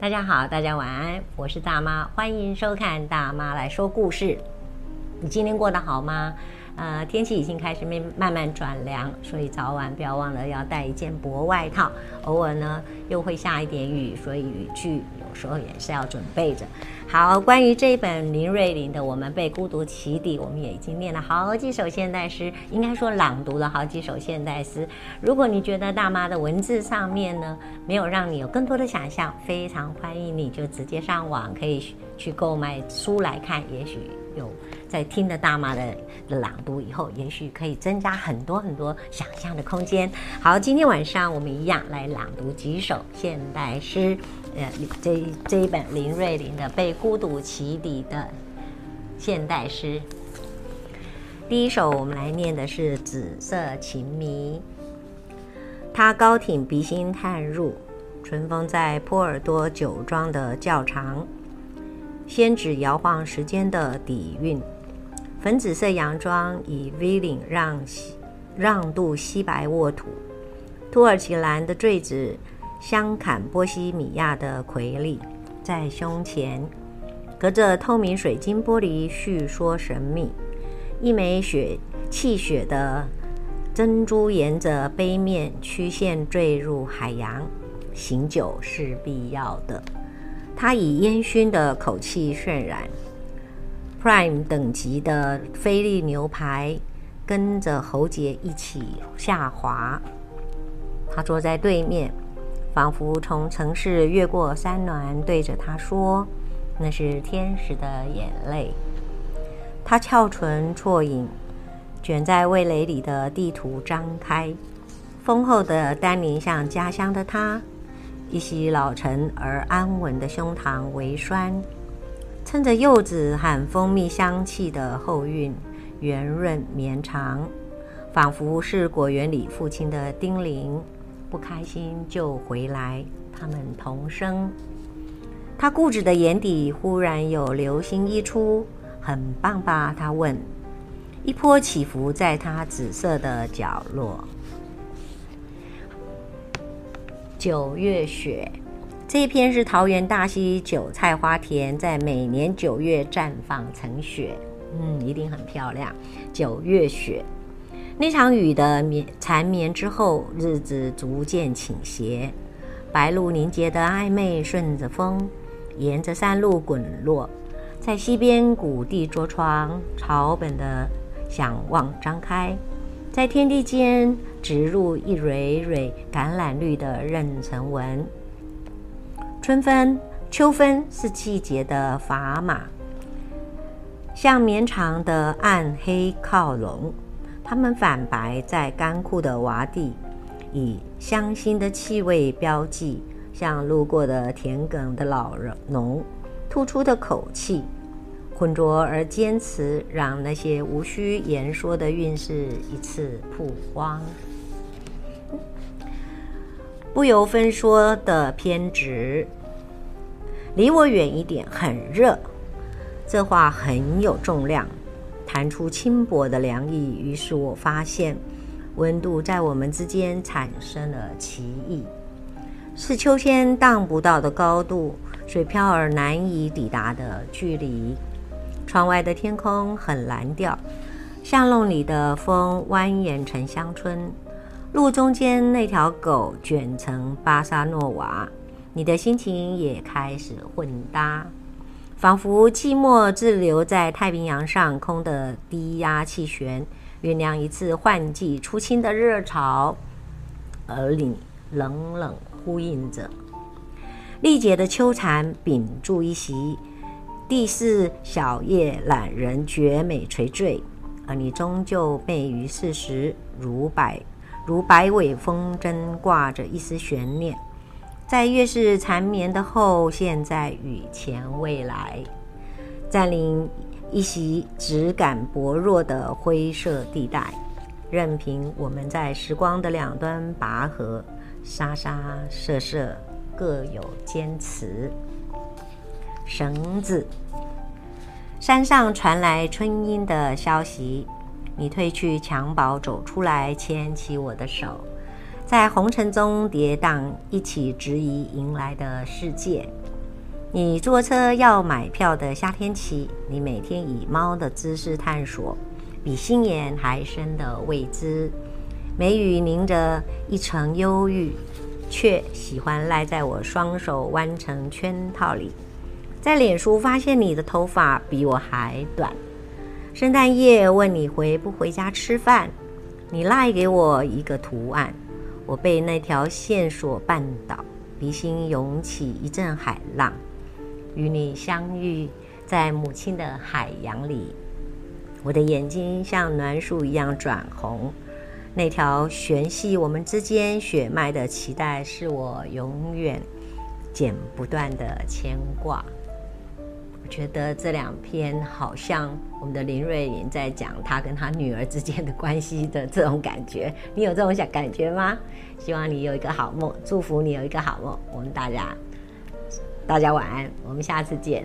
大家好，大家晚安，我是大妈，欢迎收看大妈来说故事。你今天过得好吗？呃，天气已经开始慢慢慢转凉，所以早晚不要忘了要带一件薄外套。偶尔呢又会下一点雨，所以雨具有时候也是要准备着。好，关于这本林瑞麟的《我们被孤独起底》，我们也已经念了好几首现代诗，应该说朗读了好几首现代诗。如果你觉得大妈的文字上面呢没有让你有更多的想象，非常欢迎你就直接上网可以去购买书来看，也许有在听了大妈的的朗读以后，也许可以增加很多很多想象的空间。好，今天晚上我们一样来朗读几首现代诗。呃，这这一本林瑞麟的《被孤独起底》的现代诗，第一首我们来念的是《紫色情迷》。他高挺鼻心探入，春风在波尔多酒庄的窖藏，仙指摇晃时间的底蕴。粉紫色洋装以 V 领让让渡西白沃土，土耳其蓝的坠子。镶嵌波西米亚的魁力，在胸前，隔着透明水晶玻璃叙说神秘。一枚血泣血的珍珠沿着杯面曲线坠入海洋，醒酒是必要的。他以烟熏的口气渲染。Prime 等级的菲力牛排跟着喉结一起下滑。他坐在对面。仿佛从城市越过山峦，对着他说：“那是天使的眼泪。”他翘唇啜饮，卷在味蕾里的地图张开，丰厚的丹宁像家乡的他，一袭老成而安稳的胸膛微酸，衬着柚子和蜂蜜香气的后韵，圆润绵长，仿佛是果园里父亲的叮咛。不开心就回来，他们同声。他固执的眼底忽然有流星溢出，很棒吧？他问。一波起伏在他紫色的角落。九月雪，这一篇是桃园大溪韭菜花田在每年九月绽放成雪，嗯，一定很漂亮。九月雪。那场雨的绵缠绵之后，日子逐渐倾斜，白露凝结的暧昧顺着风，沿着山路滚落，在溪边谷地着床，草本的想望张开，在天地间植入一蕊蕊橄榄绿的妊娠纹。春分、秋分是季节的砝码，像绵长的暗黑靠拢。它们反白在干枯的洼地，以香辛的气味标记，像路过的田埂的老农，吐出的口气，浑浊而坚持，让那些无需言说的韵事一次曝光。不由分说的偏执，离我远一点，很热。这话很有重量。弹出轻薄的凉意，于是我发现，温度在我们之间产生了歧义，是秋千荡不到的高度，水漂而难以抵达的距离。窗外的天空很蓝调，巷弄里的风蜿蜒成乡村，路中间那条狗卷成巴沙诺瓦，你的心情也开始混搭。仿佛寂寞滞留在太平洋上空的低压气旋，酝酿一次换季出清的热潮，而你冷冷呼应着。历劫的秋蝉屏住一席，第四小叶懒人绝美垂坠，而你终究昧于事实，如百如百尾风筝挂着一丝悬念。在越是缠绵的后，现在与前未来，占领一席质感薄弱的灰色地带，任凭我们在时光的两端拔河，沙沙涉涉，各有坚持。绳子，山上传来春音的消息，你褪去襁褓走出来，牵起我的手。在红尘中跌宕，一起质疑迎来的世界。你坐车要买票的夏天起，你每天以猫的姿势探索比心眼还深的未知。眉宇凝着一层忧郁，却喜欢赖在我双手弯成圈套里。在脸书发现你的头发比我还短。圣诞夜问你回不回家吃饭，你赖给我一个图案，我被那条线索绊倒，鼻心涌起一阵海浪。与你相遇在母亲的海洋里，我的眼睛像栾树一样转红。那条悬系我们之间血脉的脐带，是我永远剪不断的牵挂。我觉得这两篇好像我们的林瑞玲在讲他跟他女儿之间的关系的这种感觉。你有这种想感觉吗？希望你有一个好梦，祝福你有一个好梦。我们大家，大家晚安，我们下次见。